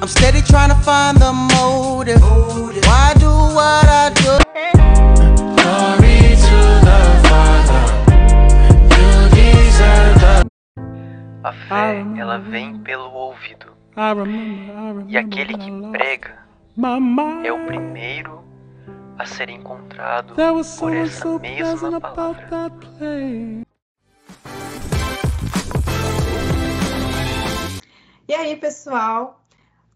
I'm steady trying to find the motive. Why do what I do? Glory to the Father. You deserve the. A fé, ela vem pelo ouvido. E aquele que prega é o primeiro a ser encontrado por essa mesma palavra. E aí, pessoal?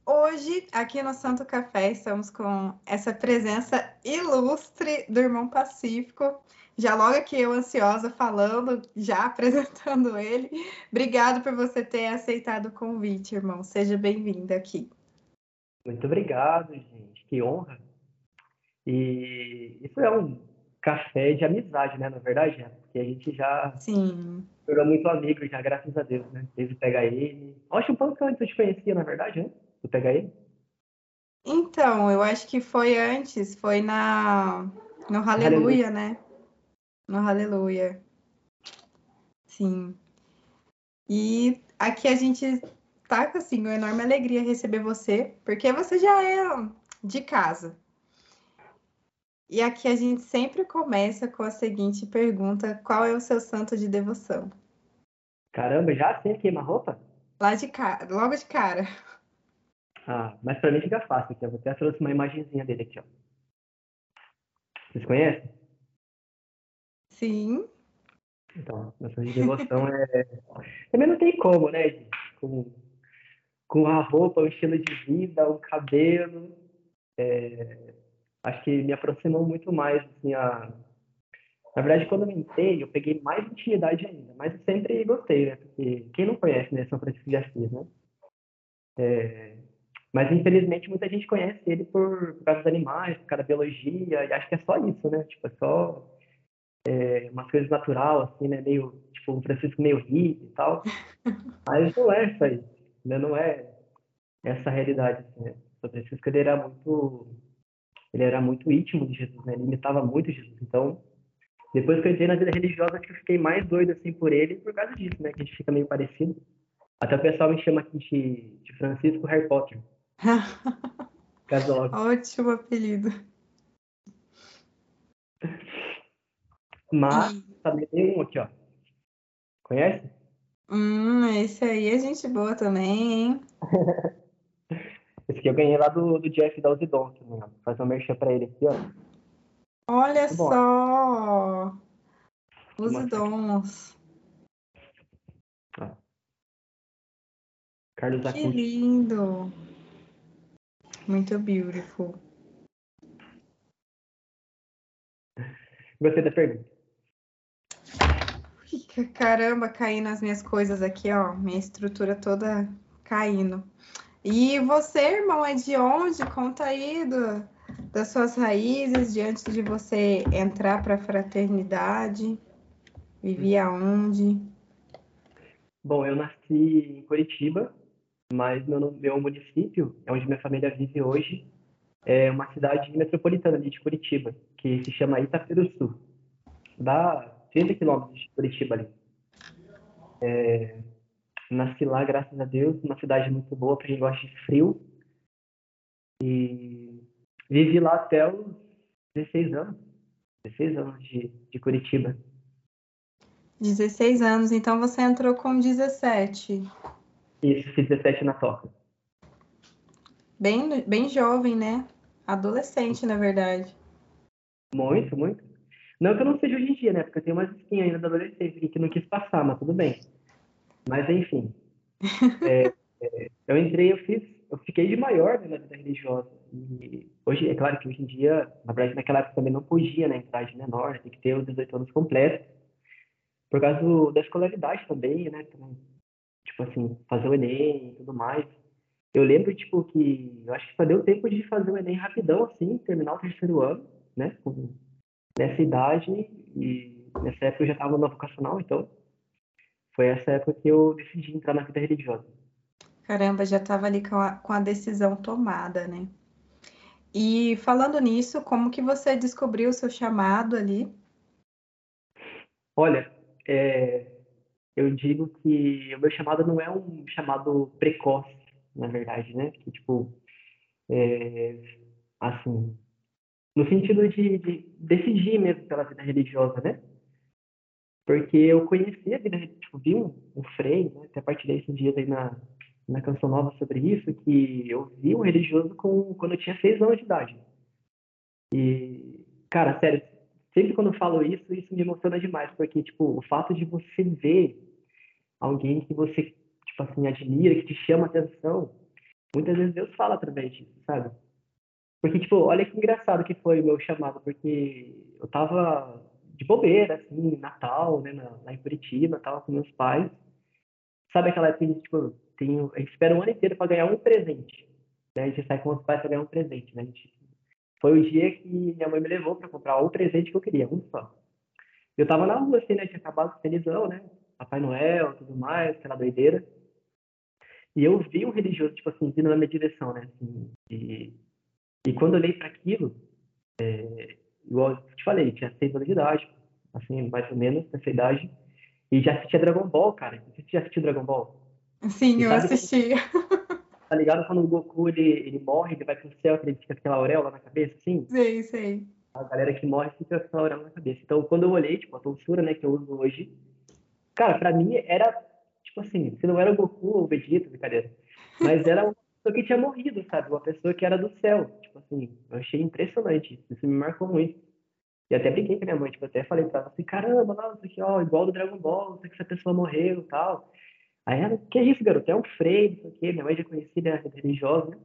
Hoje, aqui no Santo Café, estamos com essa presença ilustre do irmão Pacífico. Já logo aqui eu ansiosa falando, já apresentando ele. Obrigado por você ter aceitado o convite, irmão. Seja bem-vindo aqui. Muito obrigado, gente. Que honra. E isso é um café de amizade, né? Na verdade, né? Porque a gente já Sim. virou muito amigo já, graças a Deus, né? Desde o Pega Ele. Acho um pouco que eu te conhecia, na verdade, né? Do Ele. Então, eu acho que foi antes, foi na no Aleluia, né? No Aleluia. Sim. E aqui a gente tá com assim, uma enorme alegria receber você, porque você já é de casa. E aqui a gente sempre começa com a seguinte pergunta: qual é o seu santo de devoção? Caramba, já assim queima roupa? Lá de cara, logo de cara. Ah, mas pra mim fica fácil aqui. Eu até trouxe uma imagenzinha dele aqui, ó. Vocês conhecem? Sim. Então, santo de devoção é. Também não tem como, né? Com, com a roupa, o estilo de vida, o cabelo. É... Acho que me aproximou muito mais, assim, a. Na verdade, quando eu entrei, eu peguei mais intimidade ainda, mas eu sempre gostei, né? Porque quem não conhece, né, São Francisco de Assis, né? É... Mas, infelizmente, muita gente conhece ele por, por causa dos animais, por causa da biologia, e acho que é só isso, né? Tipo, é só é, umas coisas natural, assim, né? Meio, tipo, um Francisco meio hippie e tal. Mas não é isso, né? Não é essa realidade, assim, né? O Francisco, ele era muito... Ele era muito íntimo de Jesus, né? Ele imitava muito Jesus. Então, depois que eu entrei na vida religiosa, acho que eu fiquei mais doido, assim, por ele por causa disso, né? Que a gente fica meio parecido. Até o pessoal me chama aqui de, de Francisco Harry Potter. Ótimo apelido. Mas também tem um aqui, ó. Conhece? Hum, esse aí é gente boa também, hein? Esse aqui eu ganhei lá do, do Jeff da também, ó. Faz uma merchan pra ele aqui, ó. Olha só! Aqui. dons. Carlos Que Acuti. lindo! Muito beautiful. Gostei da pergunta. Caramba, caindo as minhas coisas aqui, ó. Minha estrutura toda caindo. E você, irmão, é de onde? Conta aí do, das suas raízes, de antes de você entrar para a fraternidade. Vivia onde? Bom, eu nasci em Curitiba, mas meu, meu município, é onde minha família vive hoje, é uma cidade metropolitana de Curitiba, que se chama Itaperuçu. Dá 30 quilômetros de Curitiba ali. É, nasci lá, graças a Deus, uma cidade muito boa para quem gosta de frio. E vivi lá até os 16 anos. 16 anos de, de Curitiba. 16 anos, então você entrou com 17. Isso, fiz 17 na toca. Bem, bem jovem, né? Adolescente, na verdade. Muito, muito. Não que eu não seja hoje em dia, né? Porque eu tenho umas espinhas ainda da adolescência que não quis passar, mas tudo bem. Mas enfim. É, é, eu entrei, eu fiz, eu fiquei de maior né, na vida religiosa. E hoje, é claro que hoje em dia, na verdade, naquela época também não podia, né? Entrar de menor, tem que ter os 18 anos completos. Por causa do, da escolaridade também, né? Também, tipo assim, fazer o Enem e tudo mais. Eu lembro, tipo, que eu acho que só deu tempo de fazer o Enem rapidão, assim, terminar o terceiro ano, né? Com, nessa idade e nessa época eu já estava no vocacional, então foi essa época que eu decidi entrar na vida religiosa. Caramba, já estava ali com a, com a decisão tomada, né? E falando nisso, como que você descobriu o seu chamado ali? Olha, é, eu digo que o meu chamado não é um chamado precoce, na verdade, né? Que, tipo, é, assim, no sentido de, de decidir mesmo pela vida religiosa, né? Porque eu conheci a vida, tipo, vi um, um Frei, né? Até partilhei esses dias aí na, na canção nova sobre isso, que eu vi um religioso com, quando eu tinha seis anos de idade. E, cara, sério, sempre quando eu falo isso, isso me emociona demais, porque, tipo, o fato de você ver alguém que você, tipo assim, admira, que te chama atenção, muitas vezes Deus fala através disso, sabe? Porque, tipo, olha que engraçado que foi o meu chamado, porque eu tava de bobeira, assim, Natal, né, lá em Curitiba, tava com meus pais. Sabe aquela época que, tipo, tem, a gente espera um ano inteiro para ganhar um presente. Né? A gente sai com os pais para ganhar um presente, né? Gente, foi o dia que minha mãe me levou para comprar o presente que eu queria, um só. Eu tava na rua, assim, né? Tinha acabado com felizão, né? Papai Noel, tudo mais, aquela doideira. E eu vi um religioso, tipo assim, vindo na minha direção, né? Assim, e, e quando eu olhei para aquilo, é, igual eu te falei, tinha seis anos de idade, assim, mais ou menos, nessa idade. E já assistia Dragon Ball, cara. Você já assistiu Dragon Ball. Sim, e eu assisti. Tá ligado quando o Goku ele, ele morre, ele vai pro céu, ele fica com aquela auréola na cabeça, assim? Sei, sei. A galera que morre fica com aquela auréola na cabeça. Então, quando eu olhei, tipo, a tonsura, né, que eu uso hoje, cara, pra mim era, tipo assim, se não era o Goku ou o Vegeta, brincadeira, mas era uma pessoa que tinha morrido, sabe? Uma pessoa que era do céu. Tipo assim, eu achei impressionante. Isso me marcou muito. E até brinquei com a minha mãe, tipo, até falei pra ela assim, caramba, não, isso aqui, ó, igual do Dragon Ball, sei que essa pessoa morreu e tal. Aí ela, que é isso, garoto? É um freio, não sei o. Minha mãe já conhecia, né, religiosa, né?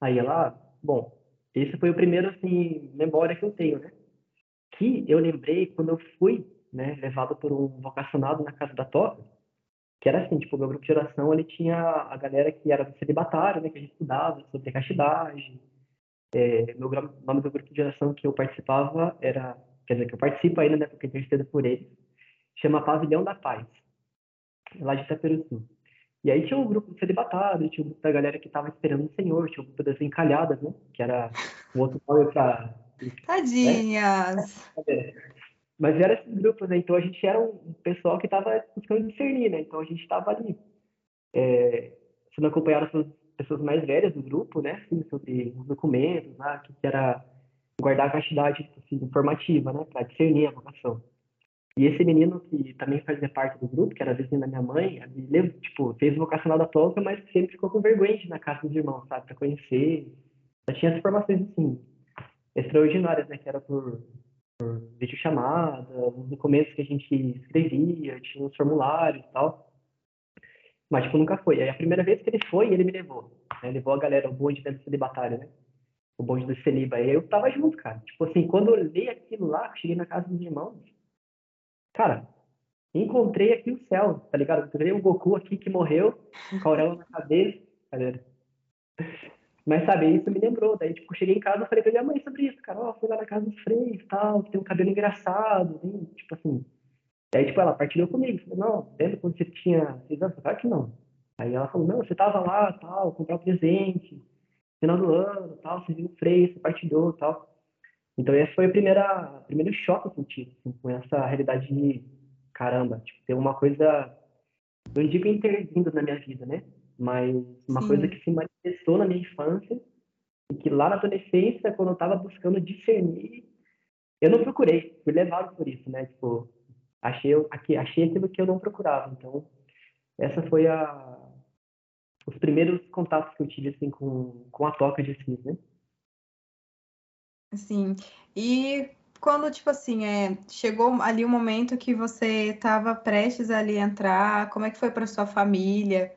Aí ela, bom, esse foi o primeiro, assim, memória que eu tenho, né? Que eu lembrei quando eu fui, né, levado por um vocacionado na casa da Toca, que era assim, tipo, o meu grupo de oração, ele tinha a galera que era do celibatário, né, que a gente estudava sobre castidade. É, meu nome do grupo de oração que eu participava era, quer dizer, que eu participo ainda, né, porque eu intercedo por eles, chama Pavilhão da Paz lá de Itaperuçu. E aí tinha um grupo celibatário, tinha um grupo da galera que estava esperando o Senhor, tinha um grupo das encalhadas, né? Que era um outro nome para... Tadinhas! Né? Mas eram esses grupos, né? Então a gente era um pessoal que estava buscando discernir, né? Então a gente estava ali é, sendo acompanhado pelas pessoas mais velhas do grupo, né? Assim, sobre os documentos, né? que era guardar a castidade assim, informativa, né? Para discernir a vocação. E esse menino que também fazia parte do grupo, que era vizinho da minha mãe, ele, tipo, fez vocacional da toca, mas sempre ficou com vergonha de ir na casa dos irmãos, sabe, para conhecer. Já tinha as formações, assim, extraordinárias, né, que era por, por videochamada, os documentos que a gente escrevia, tinha uns formulários e tal. Mas, tipo, nunca foi. Aí a primeira vez que ele foi, ele me levou. Né? Levou a galera, o bonde dentro do batalha, né? O bonde do Celiba. E eu tava junto, cara. Tipo assim, quando eu olhei aquilo lá, cheguei na casa dos irmãos, Cara, encontrei aqui o céu, tá ligado? Encontrei um Goku aqui que morreu, com a auréola na cabeça, galera. Mas, sabe, isso me lembrou. Daí, tipo, cheguei em casa e falei pra minha mãe sobre isso, cara. Ó, fui lá na casa dos freios e tal, tem um cabelo engraçado, assim, tipo assim. Daí, tipo, ela partilhou comigo. Falei, não, lembra quando você tinha seis anos? Claro que não. Aí ela falou, não, você tava lá, tal, comprar um presente, final do ano, tal, você viu o freio, você partilhou, tal. Então esse foi o primeiro, primeiro choque que eu tive assim, com essa realidade de caramba, tipo, ter uma coisa, não digo intervindo na minha vida, né? Mas uma Sim. coisa que se manifestou na minha infância e que lá na adolescência, quando eu estava buscando discernir, eu não procurei, fui levado por isso, né? Tipo, achei, achei aquilo que eu não procurava. Então, essa foi a, os primeiros contatos que eu tive assim, com, com a toca de si, né? Sim. E quando, tipo assim, é, chegou ali o um momento que você estava prestes ali a entrar, como é que foi para sua família?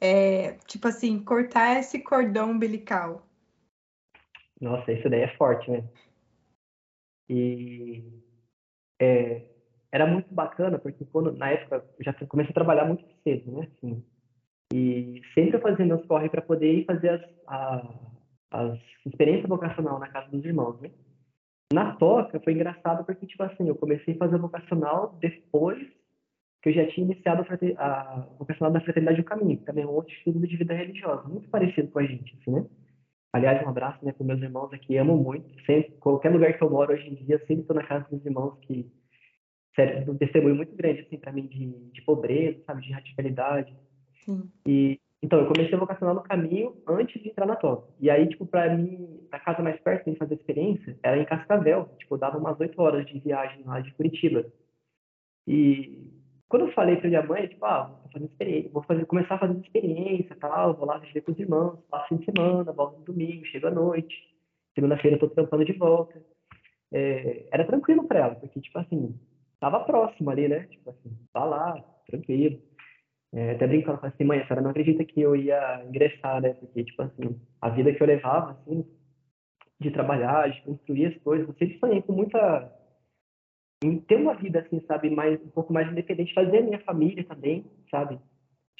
É, tipo assim, cortar esse cordão umbilical. Nossa, isso daí é forte, né? E é, era muito bacana, porque quando, na época, eu já comecei a trabalhar muito cedo, né? Assim, e sempre fazendo meus corre para poder ir fazer as, a, as experiência vocacional na casa dos irmãos, né? Na toca foi engraçado porque, tipo assim, eu comecei a fazer vocacional depois que eu já tinha iniciado a, a vocacional da Fraternidade do Caminho, que também é um outro estilo de vida religiosa, muito parecido com a gente, assim, né? Aliás, um abraço né, para meus irmãos aqui, amo muito. Sempre, qualquer lugar que eu moro hoje em dia, sempre estou na casa dos irmãos que sério, um testemunho muito grande assim para mim de, de pobreza, sabe, de radicalidade. Sim. E Então, eu comecei a vocacional no caminho antes de entrar na top. E aí, tipo, pra mim, pra casa mais perto de fazer experiência, era em Cascavel. Tipo, dava umas oito horas de viagem lá de Curitiba. E quando eu falei pra minha mãe, tipo, ah, vou fazer experiência, vou fazer, começar a fazer experiência tal, vou lá viver com os irmãos, passo fim de semana, volto no domingo, chego à noite. Segunda-feira eu tô trampando de volta. É, era tranquilo pra ela, porque, tipo assim, tava próximo ali, né? Tipo assim, tá lá, tranquilo. É, até brincando, falei assim, mãe, a senhora não acredita que eu ia ingressar, né? Porque, tipo assim, a vida que eu levava, assim, de trabalhar, de construir as coisas, eu sempre sonhei com muita... em ter uma vida, assim, sabe, mais, um pouco mais independente, fazer a minha família também, sabe?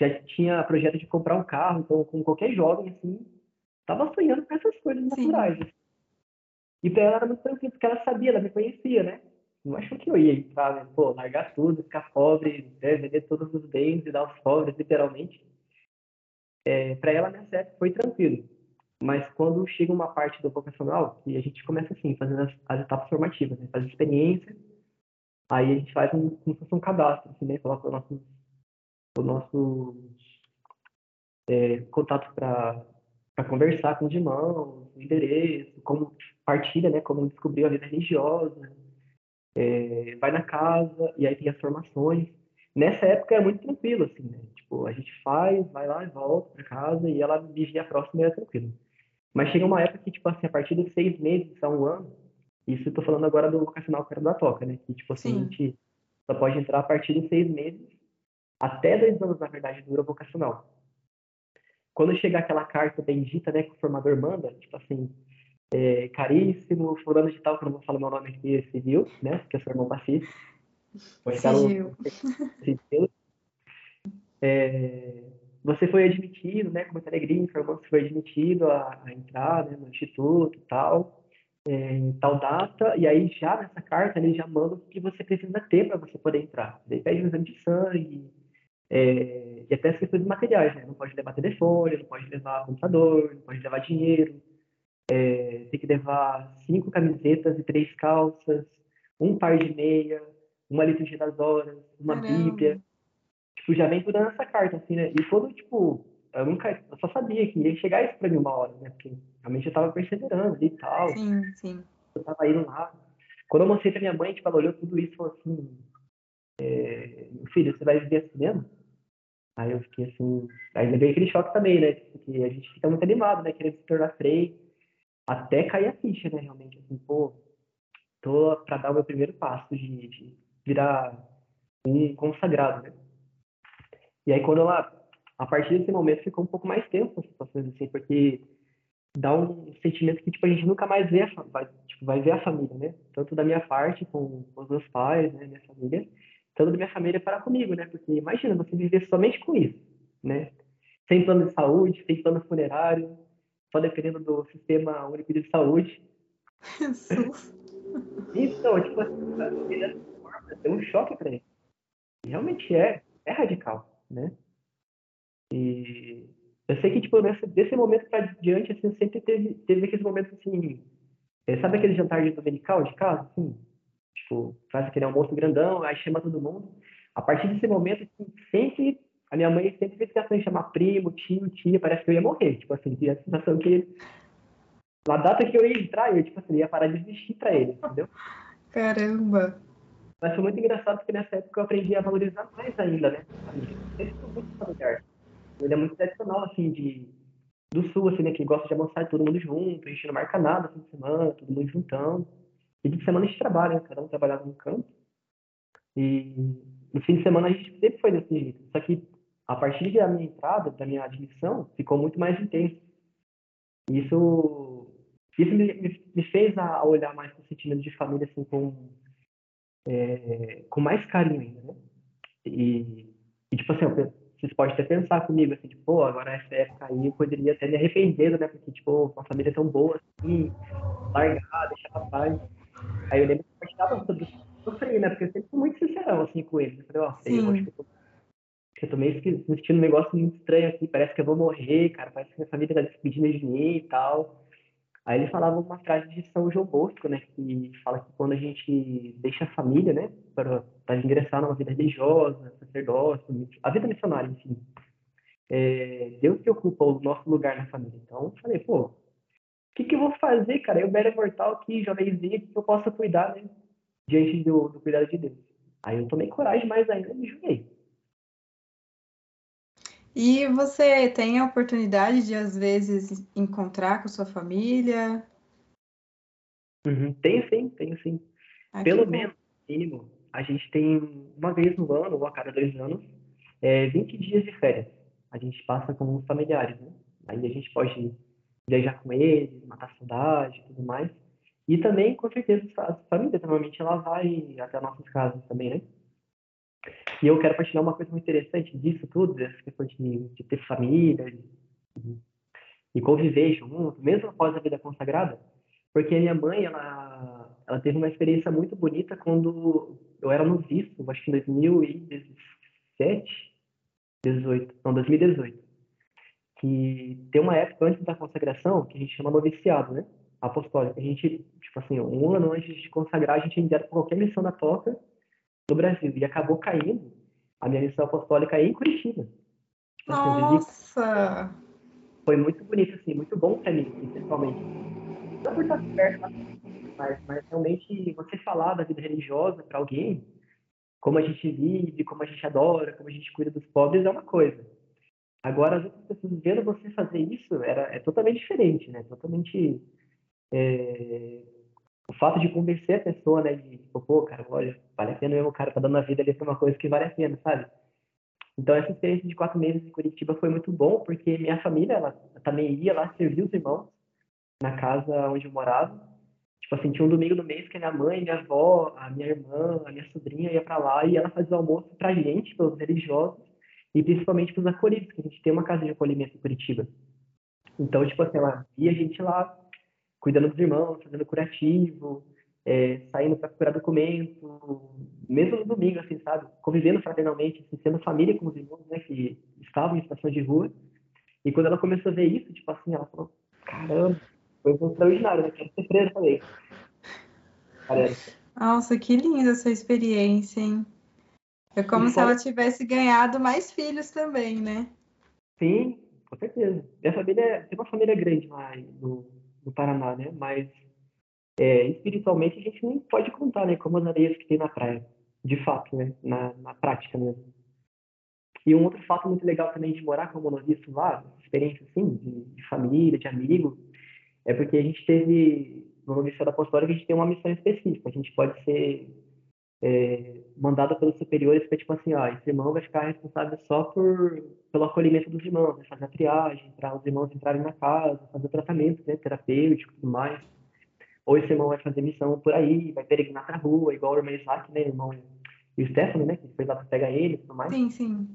Já tinha projeto de comprar um carro, então, com qualquer jovem, assim, tava sonhando com essas coisas naturais. Assim. E pra ela era muito tranquilo, porque ela sabia, ela me conhecia, né? Não achou que eu ia entrar, né? pô, largar tudo, ficar pobre, né? vender todos os bens e dar aos pobres, literalmente. É, para ela, nessa época, foi tranquilo. Mas quando chega uma parte do vocacional, que a gente começa assim, fazendo as, as etapas formativas, né? faz experiência, aí a gente faz um, como se fosse um cadastro, assim, né? Coloca o nosso, o nosso é, contato para conversar com os irmãos, o endereço, como partilha, né? Como descobriu a vida religiosa, é, vai na casa, e aí tem as formações. Nessa época é muito tranquilo, assim, né? Tipo, a gente faz, vai lá e volta para casa, e ela vigia próxima e é tranquilo. Mas chega uma época que, tipo assim, a partir dos seis meses a um ano, isso eu tô falando agora do vocacional que era da Toca, né? Que, tipo assim, Sim. a gente só pode entrar a partir dos seis meses, até dois anos, na verdade, dura vocacional. Quando chegar aquela carta bendita, né, que o formador manda, tipo assim, é, caríssimo, fulano de tal, que eu não vou falar meu nome aqui, civil, né? Que é seu irmão Pacífico. Civil. civil. É, você foi admitido, né? Com muita alegria, informou que você foi admitido a, a entrar né, no instituto e tal, é, em tal data, e aí já nessa carta ele já manda o que você precisa ter para você poder entrar. Daí pede um exame de sangue, é, e até as questões materiais, né? Não pode levar telefone, não pode levar computador, não pode levar dinheiro, é, tem que levar cinco camisetas e três calças, um par de meia, uma liturgia das horas, uma Caramba. bíblia. Tipo, já vem tudo nessa carta, assim, né? E quando, tipo, eu nunca, eu só sabia que ia chegar isso pra mim uma hora, né? Porque realmente eu tava perseverando e tal. Sim, sim. Eu tava indo lá. Quando eu mostrei pra minha mãe, tipo, ela olhou tudo isso e falou assim, é, filho, você vai viver assim mesmo? Aí eu fiquei assim, aí levei aquele choque também, né? Porque a gente fica muito animado, né? Querendo se tornar freio até cair a ficha, né? Realmente, assim, pô, tô para dar o meu primeiro passo de, de, virar um consagrado, né? E aí, quando ela, a partir desse momento, ficou um pouco mais tempo as situações assim, porque dá um sentimento que, tipo, a gente nunca mais vê a, vai, tipo, vai ver a família, né? Tanto da minha parte, com os meus pais, né, minha família, tanto da minha família para comigo, né? Porque imagina você viver somente com isso, né? Sem plano de saúde, sem plano funerário, só dependendo do sistema único de saúde. então, tipo assim, é um choque para ele. Realmente é, é radical, né? E eu sei que, tipo, nesse, desse momento para diante, assim, sempre teve, teve aqueles momentos, assim, é, sabe aquele jantar de dominical de casa, assim? Tipo, faz aquele almoço grandão, aí chama todo mundo. A partir desse momento, assim, sempre a minha mãe sempre fez questão de chamar primo, tio, tia, parece que eu ia morrer. Tipo assim, tinha a sensação que na data que eu ia entrar, eu, tipo assim, ia parar de existir pra ele, entendeu? Caramba! Mas foi muito engraçado porque nessa época eu aprendi a valorizar mais ainda, né? Ele é muito familiar. Ele é muito tradicional, assim, de, do sul, assim, né? Que gosta de almoçar todo mundo junto, a gente não marca nada fim de semana, todo mundo juntando. E de semana a gente trabalha, né? cada um trabalhava no campo. E no fim de semana a gente sempre foi desse jeito. Só que a partir da minha entrada, da minha admissão, ficou muito mais intenso. Isso, isso me, me fez a olhar mais para o sentimento de família assim, com, é, com mais carinho ainda, né? E, e tipo assim, vocês podem até pensar comigo, assim, tipo, pô, agora essa época aí eu poderia até me arrepender, né? Porque, tipo, uma família tão boa assim, largar, deixar pra trás. Aí eu lembro que eu estava sobre isso, sofri, né? Porque eu sempre fui muito sincerão, assim, com eles. Eu falei, ó, oh, eu acho que eu tô eu tô meio sentindo um negócio muito estranho aqui, parece que eu vou morrer, cara, parece que minha família tá despedindo de mim e tal. Aí ele falava uma frase de São João Bosco, né, que fala que quando a gente deixa a família, né, para, ingressar numa vida religiosa, sacerdócio, a vida missionária, enfim, é, Deus que ocupa o nosso lugar na família. Então, eu falei, pô, o que, que eu vou fazer, cara? Eu, mero mortal aqui, jovenzinho, que eu possa cuidar, né? Diante do, do cuidado de Deus. Aí eu tomei coragem mais ainda e me joguei. E você tem a oportunidade de, às vezes, encontrar com sua família? Uhum, tenho sim, tenho sim. Ah, Pelo menos, mínimo, a gente tem uma vez no ano, ou a cada dois anos, é, 20 dias de férias. A gente passa com os familiares, né? Aí a gente pode viajar com eles, matar saudade e tudo mais. E também, com certeza, a família, normalmente, ela vai até nossas casas também, né? E eu quero partilhar uma coisa muito interessante disso tudo, dessa questão de, de ter família e conviver junto, mesmo após a vida consagrada, porque a minha mãe, ela, ela teve uma experiência muito bonita quando eu era noviço, acho que em 2017, 18, não, 2018. Que tem uma época antes da consagração que a gente chama noviciado, né? Apostólico. A gente, tipo assim, um ano antes de consagrar, a gente enviado para qualquer missão da toca no Brasil. E acabou caindo a minha missão apostólica em Curitiba. Tipo assim, Nossa! Foi muito bonito, assim, muito bom para mim, principalmente. Não por estar perto, mas, mas realmente você falar da vida religiosa para alguém, como a gente vive, como a gente adora, como a gente cuida dos pobres, é uma coisa. Agora, as outras pessoas vendo você fazer isso era, é totalmente diferente, né? Totalmente é, o fato de convencer a pessoa, né, de, tipo, pô, cara, olha, vale a pena mesmo, o cara tá dando a vida ali pra uma coisa que vale a pena, sabe? Então, essa experiência de quatro meses em Curitiba foi muito bom, porque minha família, ela também ia lá servir os irmãos na casa onde eu morava. Tipo assim, tinha um domingo no mês que a minha mãe, minha avó, a minha irmã, a minha sobrinha ia para lá e ela fazia o almoço pra gente, pelos religiosos, e principalmente pros acolhidos, que a gente tem uma casa de acolhimento em Curitiba. Então, tipo assim, ela via a gente lá cuidando dos irmãos, fazendo curativo, é, saindo para procurar documento, mesmo no domingo, assim, sabe? Convivendo fraternalmente, assim, sendo família com os irmãos, né, que estavam em situação de rua. E quando ela começou a ver isso, tipo assim, ela falou, caramba, foi extraordinário, né? Quero ser também. Parece. Nossa, que linda essa experiência, hein? É como e se ela tivesse ganhado mais filhos também, né? Sim, com certeza. Minha família tem uma família grande lá no, no Paraná, né? Mas é, espiritualmente a gente não pode contar, né? Como as areias que tem na praia, de fato, né? Na, na prática mesmo. E um outro fato muito legal também de morar como noviço lá, experiência assim, de, de, família, de amigo, é porque a gente teve, no noviciado apostólico, a gente tem uma missão específica. A gente pode ser é, mandado pelos superiores para, tipo assim, ó, esse irmão vai ficar responsável só por, pelo acolhimento dos irmãos, né? fazer a triagem, para os irmãos entrarem na casa, fazer tratamento né, terapêutico tudo mais. Ou esse irmão vai fazer missão por aí, vai peregrinar pra rua, igual o irmão Isaac, né, irmão e o Stefano, né, que foi lá para pegar ele tudo mais. Sim, sim.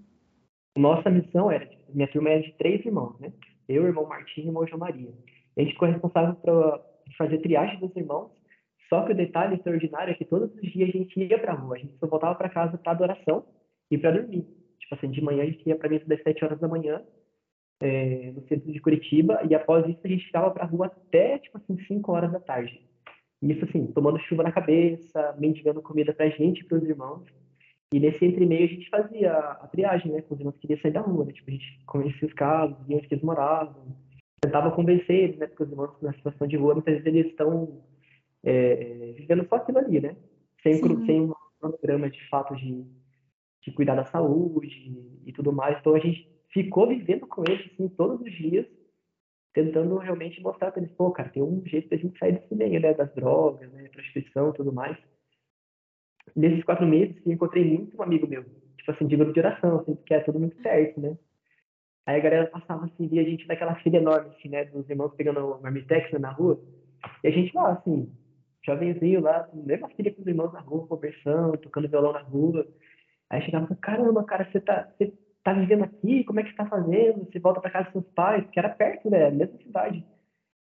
Nossa missão era, tipo, minha turma era de três irmãos, né? Eu, irmão Martinho e irmão João Maria. A gente ficou responsável por fazer triagem dos irmãos só que o detalhe extraordinário é que todos os dias a gente ia pra rua, a gente só voltava para casa para adoração e para dormir. Tipo assim, de manhã a gente ia para missa das 7 horas da manhã, é, no centro de Curitiba, e após isso a gente ficava pra rua até, tipo assim, 5 horas da tarde. Isso assim, tomando chuva na cabeça, mendigando comida pra gente e pros irmãos. E nesse entre meio a gente fazia a triagem, né? Com os irmãos que queriam sair da rua, né? Tipo, a gente conhecia os casos, via onde eles moravam, tentava convencer eles, né? Porque os irmãos na situação de rua, muitas vezes eles estão é, vivendo só aquilo ali, né? Sem, sem um programa de fato de, de cuidar da saúde e tudo mais. Então a gente ficou vivendo com eles assim, todos os dias, tentando realmente mostrar para eles, pô, cara, tem um jeito da gente sair desse meio, né? Das drogas, né? Prostituição e tudo mais. Nesses quatro meses, eu encontrei muito um amigo meu, tipo assim, de grupo de oração, assim, porque é tudo muito certo, né? Aí a galera passava assim, via a gente naquela fila enorme, assim, né? Dos irmãos pegando marmitex né, na rua. E a gente lá, assim, jovenzinho lá, mesma filha com os irmãos na rua, conversando, tocando violão na rua. Aí chegava e caramba, cara, você tá, você tá vivendo aqui? Como é que você tá fazendo? Você volta pra casa dos seus pais? Que era perto, né? Mesma cidade.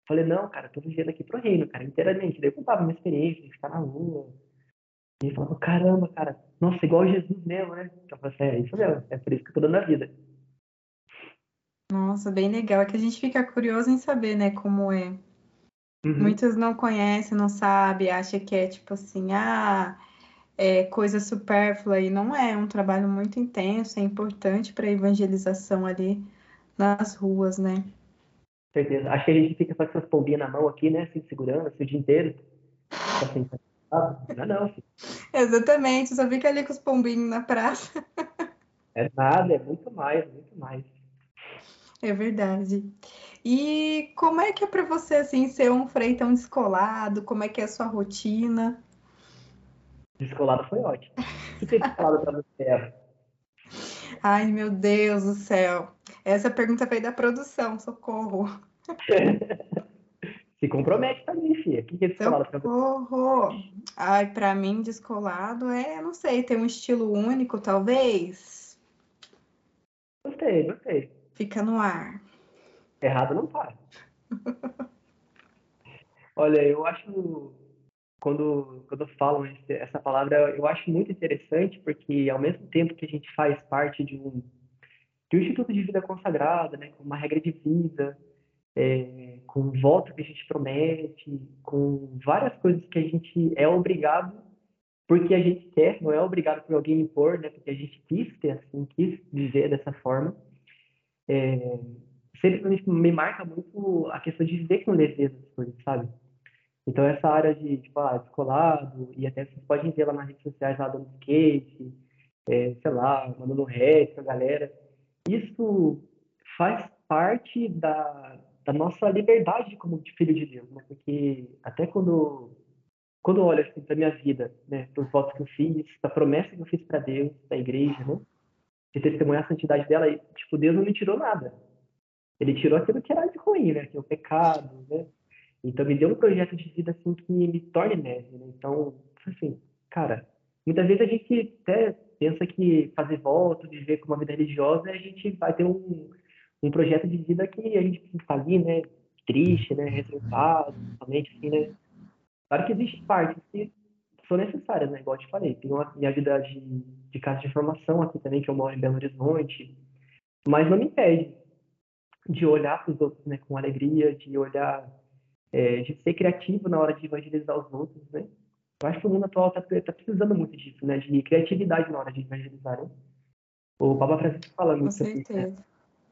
Falei, não, cara, tô vivendo aqui pro reino, cara, inteiramente. Daí eu contava minha experiência de ficar na rua. E ele falava, caramba, cara, nossa, igual Jesus mesmo, né? Então eu falei, assim, é isso mesmo, é por isso que eu tô dando a vida. Nossa, bem legal. É que a gente fica curioso em saber, né, como é Uhum. Muitos não conhecem, não sabem, acham que é tipo assim, ah, é coisa supérflua e não é, é um trabalho muito intenso, é importante para a evangelização ali nas ruas, né? Certeza. Acho que a gente fica com essas pombinhas na mão aqui, né? Assim, segurando assim, o dia inteiro. Assim, não, é não, filho. Exatamente, só fica ali com os pombinhos na praça. É nada, é muito mais, muito mais. É verdade. E como é que é para você assim ser um freio tão descolado? Como é que é a sua rotina? Descolado foi ótimo. O que é descolado para você? Ai, meu Deus do céu. Essa pergunta veio da produção, socorro. Se compromete também, filha. O que é descolado pra você? Ai, pra mim, descolado é, não sei, ter um estilo único, talvez. Gostei, gostei. Fica no ar. Errado não para. Olha, eu acho quando quando falam essa palavra, eu acho muito interessante porque ao mesmo tempo que a gente faz parte de um de um instituto de vida consagrada, né, com uma regra de vida, é, com um voto que a gente promete, com várias coisas que a gente é obrigado porque a gente quer, não é obrigado por alguém impor, né, porque a gente quis ter assim, quis viver dessa forma. É, sempre me marca muito a questão de viver com leveza as coisas, sabe? Então, essa área de, tipo, ah, descolado, e até vocês podem ver lá nas redes sociais, lá dando skate, é, sei lá, mandando rap pra galera. Isso faz parte da, da nossa liberdade como filho de Deus, né? Porque até quando quando eu olho assim para minha vida, né, dos votos que eu fiz, da promessa que eu fiz para Deus, da igreja, né, de testemunhar a santidade dela, e, tipo, Deus não me tirou nada. Ele tirou aquilo que era de ruim, né, que é o pecado, né, então, me deu um projeto de vida assim que me torne neve, né? Então, assim, cara, muitas vezes a gente até pensa que fazer voto, viver com uma vida religiosa, a gente vai ter um, um projeto de vida que a gente estar ali, né? Triste, né? Revoltado, somente assim, né? Claro que existem partes que são necessárias, né? Igual eu te falei. Tem uma minha vida de, de casa de formação aqui também, que eu moro em Belo Horizonte, mas não me impede de olhar para os outros, né? Com alegria, de olhar é, de ser criativo na hora de evangelizar os outros, né? Eu acho que o mundo atual está tá precisando muito disso, né? De criatividade na hora de evangelizar, né? O Papa Francisco fala muito sobre isso, né?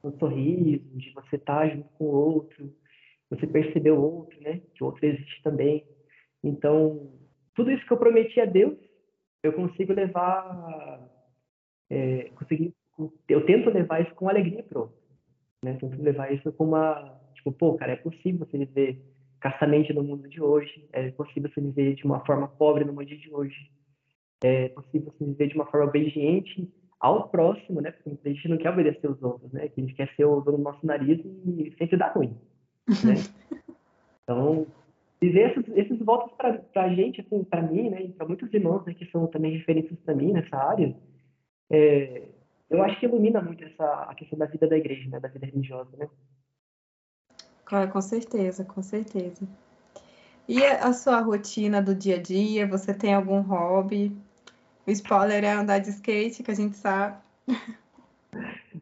O sorriso, de você estar tá junto com o outro, você perceber o outro, né? Que o outro existe também. Então, tudo isso que eu prometi a Deus, eu consigo levar, é, consegui, eu tento levar isso com alegria pro outro, né? Tento levar isso com uma, tipo, pô, cara, é possível você viver castamente no mundo de hoje, é possível se viver de uma forma pobre no mundo de hoje, é possível se viver de uma forma obediente ao próximo, né? Porque a gente não quer obedecer os outros, né? A gente quer ser o dono do nosso nariz e sempre dar ruim, né? Então, viver esses, esses votos para a gente, assim, para mim, né? E para muitos irmãos, né? Que são também referências para mim nessa área, é, eu acho que ilumina muito essa a questão da vida da igreja, né? Da vida religiosa, né? Ah, com certeza, com certeza. E a sua rotina do dia a dia? Você tem algum hobby? O spoiler é andar de skate, que a gente sabe.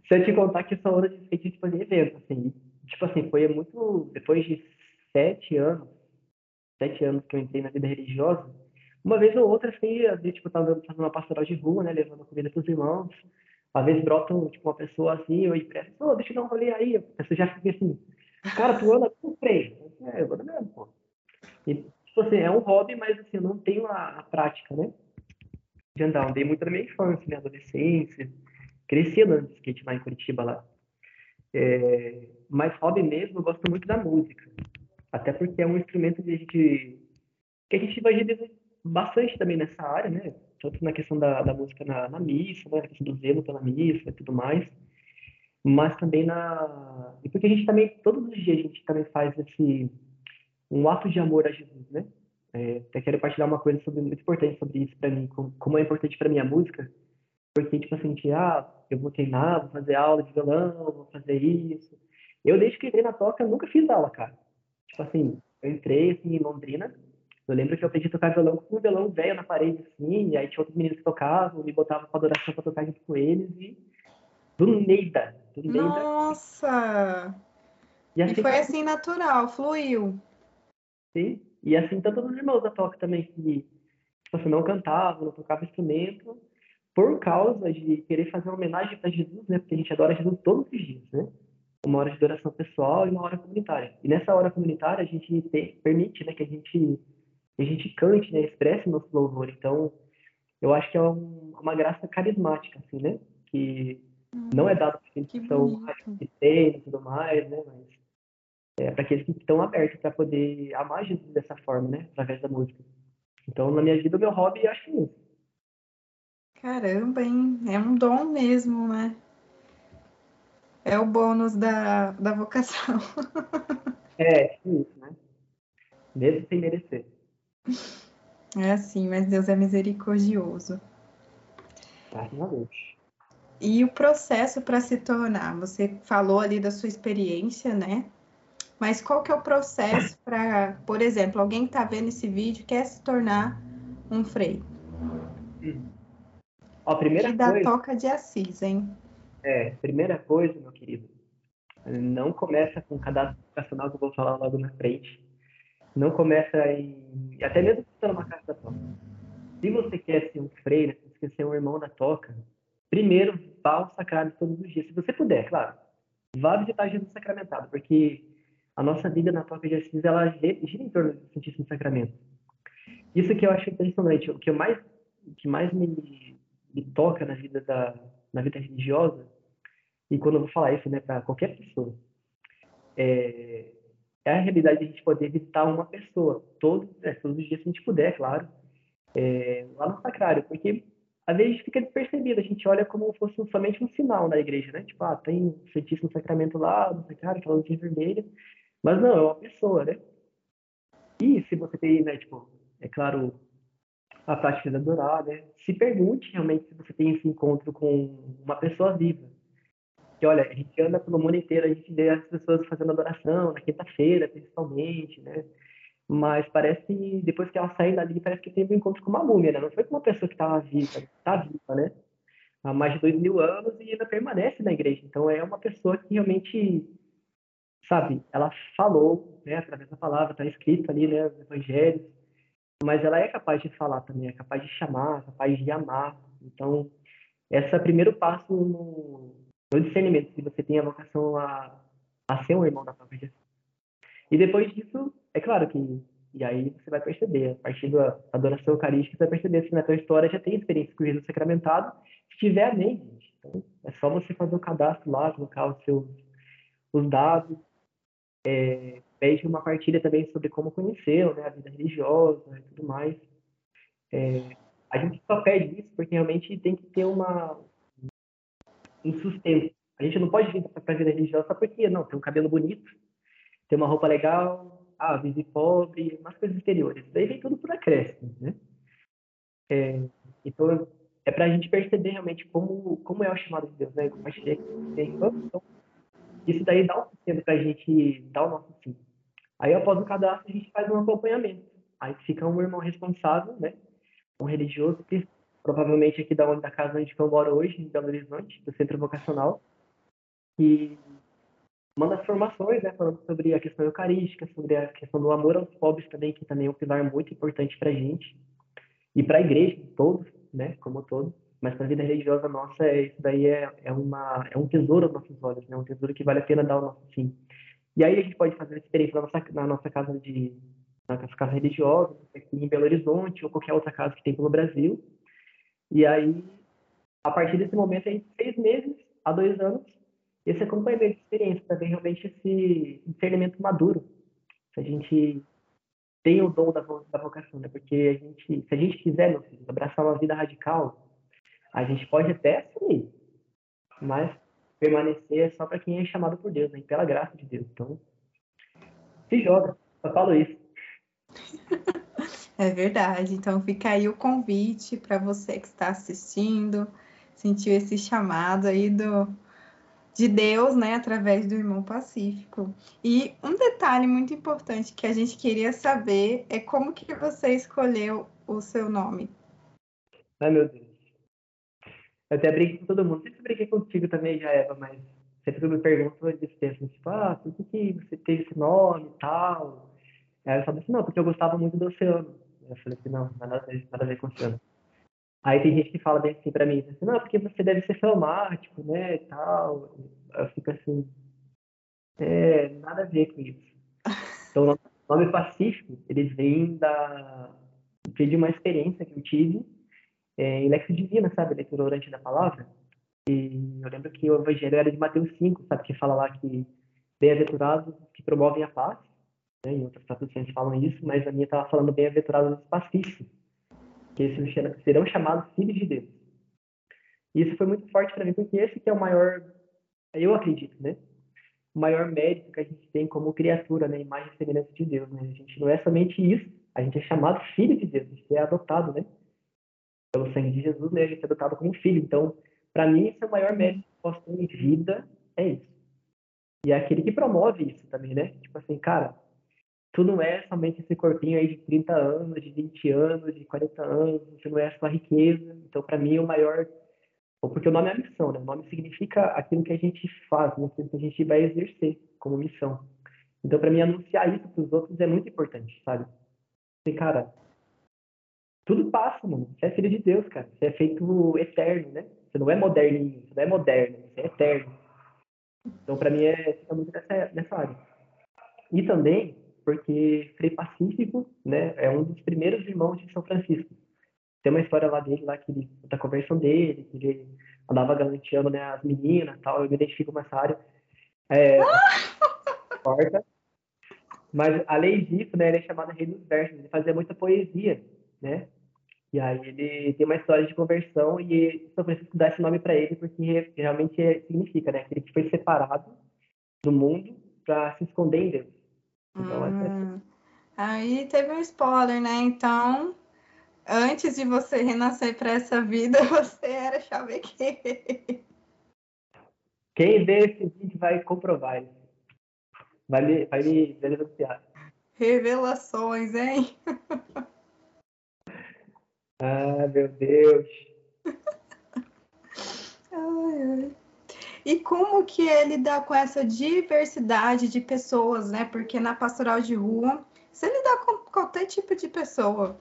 Se eu te contar que só anda de skate tipo, em evento, assim. Tipo assim, foi muito. Depois de sete anos, sete anos que eu entrei na vida religiosa, uma vez ou outra, assim, às vezes, tipo, eu tava fazendo uma pastoral de rua, né, levando comida pros irmãos. Às vezes brota, tipo, uma pessoa assim, eu empresto, oh, deixa eu dar um rolê aí. A pessoa já fica assim, Cara, tu anda com freio. É, eu ando mesmo, pô. E, tipo assim, é um hobby, mas assim, eu não tenho a, a prática, né? De andar. Andei muito na minha infância, minha adolescência. Cresci andando de skate lá em Curitiba, lá. É, mas hobby mesmo, eu gosto muito da música. Até porque é um instrumento a gente, que a gente evangeliza bastante também nessa área, né? Tanto na questão da, da música na, na missa, né? Questão do zelo pela missa e tudo mais mas também na e porque a gente também todos os dias a gente também faz esse um ato de amor a Jesus, né? É, até quero partilhar uma coisa sobre, muito importante sobre isso para mim, como, como, é importante para mim a música, porque tipo assim, de, ah, eu vou treinar, vou fazer aula de violão, vou fazer isso. Eu desde que entrei na toca nunca fiz aula, cara. Tipo assim, eu entrei assim, em Londrina, eu lembro que eu aprendi a tocar violão com um violão velho na parede assim, e aí tinha outros meninos que tocavam, me botavam com adoração para tocar junto com eles e do Neida. Do Neida. Nossa! E, assim, e foi assim natural, fluiu. Sim, e assim todos os irmãos da toca também, que tipo assim, não cantavam, não tocavam instrumento, por causa de querer fazer uma homenagem para Jesus, né? Porque a gente adora Jesus todos os dias, né? uma hora de adoração pessoal e uma hora comunitária. E nessa hora comunitária a gente tem, permite, né, que a gente a gente cante, né, expresse nosso louvor. Então, eu acho que é um, uma graça carismática, assim, né, que não é dado para aqueles que, que são tem e tudo mais, né, mas é para aqueles que estão abertos para poder amar Jesus dessa forma, né, através da música. Então, na minha vida, o meu hobby, acho que é isso. Caramba, hein? É um dom mesmo, né? É o bônus da, da vocação. é, isso, né? Mesmo sem merecer. É assim, mas Deus é misericordioso. Deus. E o processo para se tornar? Você falou ali da sua experiência, né? Mas qual que é o processo para, por exemplo, alguém que está vendo esse vídeo quer se tornar um freio? A primeira e da toca de Assis, hein? É, primeira coisa, meu querido, não começa com cadastro educacional que eu vou falar logo na frente. Não começa em. Até mesmo se uma casa da toca. Se você quer ser um freire, se você quer ser um irmão da toca, primeiro vá ao sacrário todos os dias. Se você puder, claro. Vá visitar Jesus sacramentado, porque a nossa vida na toca de Assis, ela gira em torno do Santíssimo Sacramento. Isso que eu acho impressionante. O que, eu mais, que mais me, me toca na vida da, na vida religiosa, e quando eu vou falar isso né, para qualquer pessoa, é, é, a realidade de a gente poder visitar uma pessoa todos, é, todos os dias, se a gente puder, claro, é, lá no sacrário, porque às vezes fica despercebido, a gente olha como fosse somente um sinal na igreja, né? Tipo, ah, tem o Santíssimo Sacramento lá, no sacrário, aquela luzinha vermelha, mas não, é uma pessoa, né? E se você tem, né, tipo, é claro, a prática de adorar, né? Se pergunte realmente se você tem esse encontro com uma pessoa viva. Que olha, a gente anda pelo mundo inteiro, a gente vê as pessoas fazendo adoração, na quinta-feira, principalmente, né? Mas parece que depois que ela sair dali, parece que teve um encontro com uma múmia, né? Não foi com uma pessoa que estava viva, está viva, né? Há mais de dois mil anos e ainda permanece na igreja. Então é uma pessoa que realmente, sabe, ela falou, né? Através da palavra, está escrito ali, né? Os evangelhos mas ela é capaz de falar também, é capaz de chamar, é capaz de amar. Então, esse é o primeiro passo no, no discernimento, se você tem a vocação a, a ser um irmão da própria Jesus. E depois disso, é claro que, e aí você vai perceber, a partir da adoração eucarística, você vai perceber se na tua história já tem experiência com Jesus sacramentado, se tiver, amém, gente. Então, é só você fazer o cadastro lá, colocar os seus os dados, é, pede uma partilha também sobre como conheceu, né, a vida religiosa e tudo mais. É, a gente só pede isso porque realmente tem que ter uma um sustento. A gente não pode vir para a vida religiosa porque, não, tem um cabelo bonito, tem uma roupa legal, ah, vive pobre, umas coisas exteriores. Daí vem tudo por acréscimo, né? É, então, é para a gente perceber realmente como, como é o chamado de Deus, né? Como a gente então, isso daí dá um sustento para a gente dar o nosso sim. Aí, após o cadastro, a gente faz um acompanhamento. Aí fica um irmão responsável, né? Um religioso, que provavelmente aqui da, onde, da casa onde eu moro hoje, em Belo Horizonte, do Centro Vocacional, que manda as formações, né? Falando sobre a questão eucarística, sobre a questão do amor aos pobres também, que também é um pilar muito importante para a gente. E para a igreja, todos, né? Como todos. Mas para a vida religiosa nossa, é, isso daí é, é, uma, é um tesouro aos nossos olhos, né? Um tesouro que vale a pena dar o nosso sim. E aí a gente pode fazer a experiência na nossa, na nossa casa de na nossa casa religiosa, aqui em Belo Horizonte ou qualquer outra casa que tem pelo Brasil. E aí, a partir desse momento, aí, seis meses a dois anos, esse acompanhamento de experiência para ver realmente esse discernimento maduro. Se a gente tem o dom da, da vocação, né? Porque a gente, se a gente quiser, meu filho, abraçar uma vida radical, a gente pode até assumir, mas permanecer é só para quem é chamado por Deus, né? pela graça de Deus. Então, se joga, só falo isso. É verdade. Então fica aí o convite para você que está assistindo, sentiu esse chamado aí do de Deus, né, através do irmão Pacífico. E um detalhe muito importante que a gente queria saber é como que você escolheu o seu nome. Ai, meu Deus. Eu até brinco com todo mundo. Sempre brinquei contigo também, já, Eva, mas sempre que me pergunto, eu penso, tipo, ah, por que, você teve esse nome e tal? Aí eu falo assim, não, porque eu gostava muito do oceano. Eu falei assim, não, nada a ver, nada a ver com o. Aí tem gente que fala bem assim pra mim, assim, não, porque você deve ser filmático, né, e tal. Eu fico assim, é, nada a ver com isso. Então, o nome Pacífico, ele vem da, de uma experiência que eu tive é, em Lexo Divina, sabe? Leitura orante da palavra. E eu lembro que o evangelho era de Mateus 5, sabe? Que fala lá que bem-aventurados que promovem a paz. Né? Em outras traduções falam isso, mas a minha estava falando bem-aventurados os pacíficos, que esses serão chamados filhos de Deus. E isso foi muito forte para mim, porque esse que é o maior, eu acredito, né? O maior mérito que a gente tem como criatura, né? Imagem e semelhança de Deus, né? A gente não é somente isso, a gente é chamado filho de Deus, a gente é adotado, né? Pelo sangue de Jesus, né? A gente é adotado como filho. Então, para mim, esse é o maior mérito que posso ter em vida, é isso. E é aquele que promove isso também, né? Tipo assim, cara, tu não é somente esse corpinho aí de 30 anos, de 20 anos, de 40 anos, você não é só riqueza. Então, para mim, o maior. Porque o nome é a missão, né? O nome significa aquilo que a gente faz, né? aquilo que a gente vai exercer como missão. Então, para mim, anunciar isso para os outros é muito importante, sabe? Assim, cara, tudo passa, mano. Você é filho de Deus, cara. Você é feito eterno, né? Você não é moderninho, você não é moderno, você é eterno. Então, para mim, é, fica muito nessa, nessa área. E também porque Frei Pacífico né, é um dos primeiros irmãos de São Francisco. Tem uma história lá dele, lá que ele, da conversão dele, que ele andava galanteando né, as meninas tal. Eu me identifico com essa área. É, porta. Mas, além disso, né, ele é chamado Rei dos Versos. Ele fazia muita poesia, né? E aí ele tem uma história de conversão e São Francisco dá esse nome para ele porque realmente é, significa, né? Aquele que foi separado do mundo para se esconder em Deus. Então, é hum, aí teve um spoiler, né? Então, antes de você renascer para essa vida, você era chavequeiro. Quem vê esse vídeo vai comprovar. Vai me, vai me denunciar. Revelações, hein? Ah, meu Deus. ai, ai. E como que é lidar com essa diversidade de pessoas, né? Porque na pastoral de rua, você lidar com qualquer tipo de pessoa.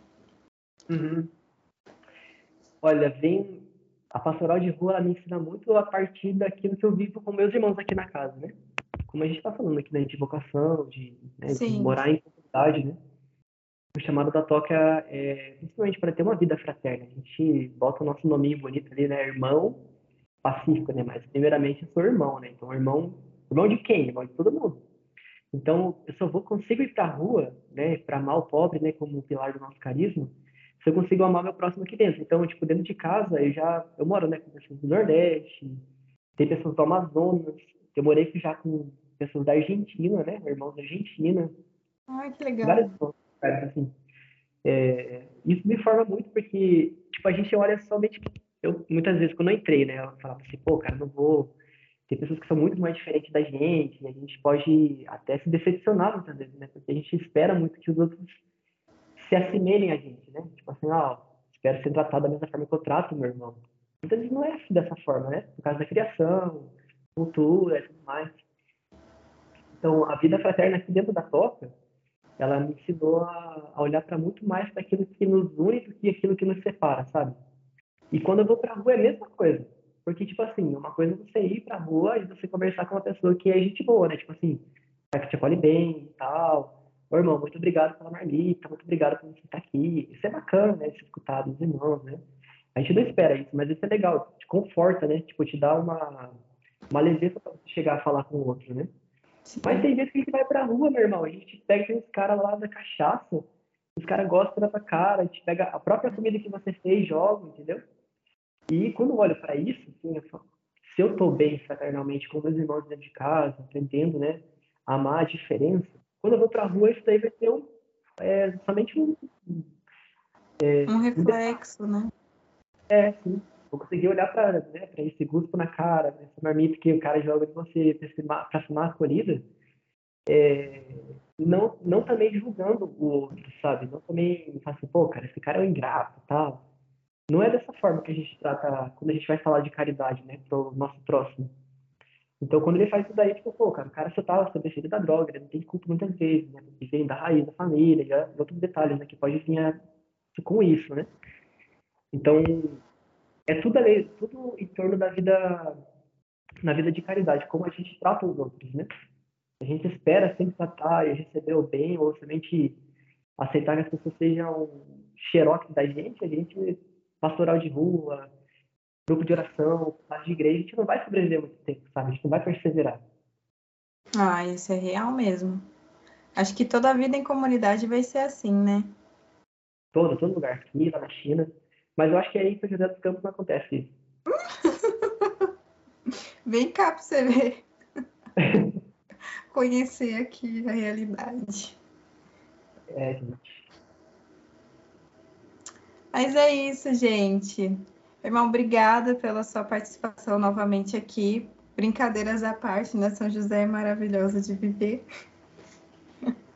Uhum. Olha, vem a pastoral de rua me ensina muito a partir daquilo que eu vivo com meus irmãos aqui na casa, né? Como a gente está falando aqui né, de vocação, de, né, de morar em comunidade, né? o chamado da toca é principalmente para ter uma vida fraterna. A gente bota o nosso nome bonito ali, né? Irmão pacífico, né? Mas primeiramente eu sou irmão, né? Então, irmão, irmão de quem? Irmão de todo mundo. Então, eu só vou consigo ir para a rua, né? Para amar o pobre, né? Como pilar do nosso carisma, se eu consigo amar meu próximo aqui dentro. Então, tipo, dentro de casa, eu já eu moro, né? Com pessoas do Nordeste, tem pessoas do Amazonas, eu morei já com pessoas da Argentina, né? Irmãos da Argentina. Ai, que legal. Várias assim. É, isso me forma muito porque, tipo, a gente olha somente... Eu, muitas vezes, quando eu entrei, né, eu falava assim, pô, cara, não vou... Tem pessoas que são muito mais diferentes da gente, e a gente pode até se decepcionar muitas vezes, né? Porque a gente espera muito que os outros se assemelhem a gente, né? Tipo assim, ó, espero ser tratado da mesma forma que eu trato meu irmão. Muitas vezes não é assim dessa forma, né? Por causa da criação, cultura e tudo mais. Então, a vida fraterna aqui dentro da toca, ela me ensinou a, olhar para muito mais para aquilo que nos une do que aquilo que nos separa, sabe? E quando eu vou para a rua é a mesma coisa. Porque, tipo assim, uma coisa é você ir para a rua e você conversar com uma pessoa que é gente boa, né? Tipo assim, que te acolhe bem e tal. Ô, irmão, muito obrigado pela marmita, muito obrigado por você estar aqui. Isso é bacana, né? Se escutar dos irmãos, né? A gente não espera isso, mas isso é legal, te conforta, né? Tipo, te dá uma, uma leveza para você chegar a falar com o outro, né? Mas tem vezes que a gente vai pra rua, meu irmão. A gente pega uns caras lá da cachaça, os caras gostam da tua cara, a gente pega a própria comida que você fez, joga, entendeu? E quando eu olho para isso, assim, eu falo, se eu tô bem fraternalmente com meus irmãos dentro de casa, aprendendo, né, a amar a diferença, quando eu vou pra rua, isso daí vai ser um, é, somente um. É, um reflexo, um né? É, sim vou conseguir olhar para né, esse guspo na cara, essa marmita que o cara joga de você para fumar a colhida, é, não, não também julgando o outro, sabe? Não também assim, pô, cara, esse cara é um ingrato tal. Não é dessa forma que a gente trata quando a gente vai falar de caridade, né, pro nosso próximo. Então, quando ele faz isso daí, tipo, pô, cara, o cara só tá sob efeito da droga, ele não tem culpa muitas vezes, né? Porque vem da raiz da família, já outros detalhes, né, que pode vir a, com isso, né? Então, é tudo ali, tudo em torno da vida, na vida de caridade, como a gente trata os outros, né? a gente espera sempre tratar e receber o bem, ou somente aceitar que as pessoas sejam xerox da gente, a gente, pastoral de rua, grupo de oração, parte de igreja, a gente não vai sobreviver muito tempo, sabe? A gente não vai perseverar. Ah, isso é real mesmo. Acho que toda a vida em comunidade vai ser assim, né? Todo, todo lugar, aqui, lá na China. Mas eu acho que aí em São José dos Campos não acontece isso. Vem cá pra você ver. Conhecer aqui a realidade. É, gente. Mas é isso, gente. Irmão, obrigada pela sua participação novamente aqui. Brincadeiras à parte, né? São José é maravilhoso de viver.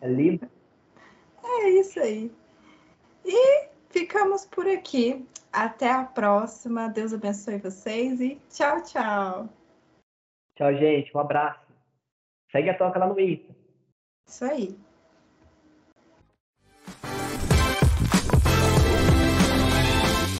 É lindo. É isso aí. E ficamos por aqui. Até a próxima. Deus abençoe vocês e tchau, tchau. Tchau, gente. Um abraço. Segue a toca lá no Insta. Isso aí.